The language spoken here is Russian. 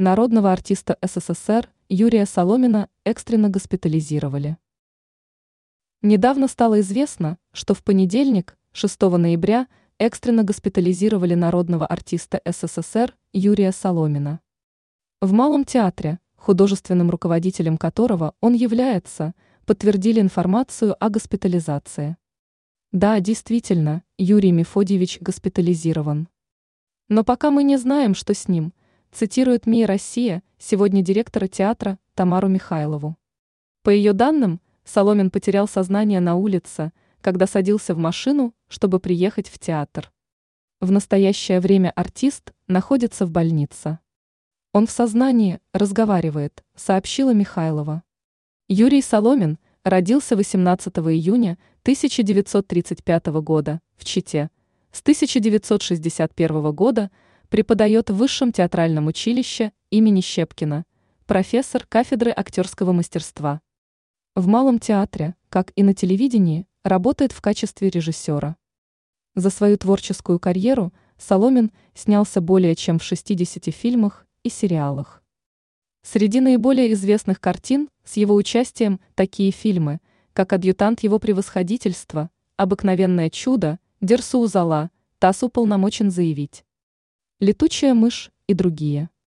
Народного артиста СССР Юрия Соломина экстренно госпитализировали. Недавно стало известно, что в понедельник, 6 ноября, экстренно госпитализировали народного артиста СССР Юрия Соломина. В Малом театре, художественным руководителем которого он является, подтвердили информацию о госпитализации. Да, действительно, Юрий Мефодьевич госпитализирован. Но пока мы не знаем, что с ним, цитирует МИ «Россия» сегодня директора театра Тамару Михайлову. По ее данным, Соломин потерял сознание на улице, когда садился в машину, чтобы приехать в театр. В настоящее время артист находится в больнице. Он в сознании, разговаривает, сообщила Михайлова. Юрий Соломин родился 18 июня 1935 года в Чите. С 1961 года – преподает в Высшем театральном училище имени Щепкина, профессор кафедры актерского мастерства. В Малом театре, как и на телевидении, работает в качестве режиссера. За свою творческую карьеру Соломин снялся более чем в 60 фильмах и сериалах. Среди наиболее известных картин с его участием такие фильмы, как «Адъютант его превосходительства», «Обыкновенное чудо», «Дерсу Зала», «ТАСС уполномочен заявить». Летучая мышь и другие.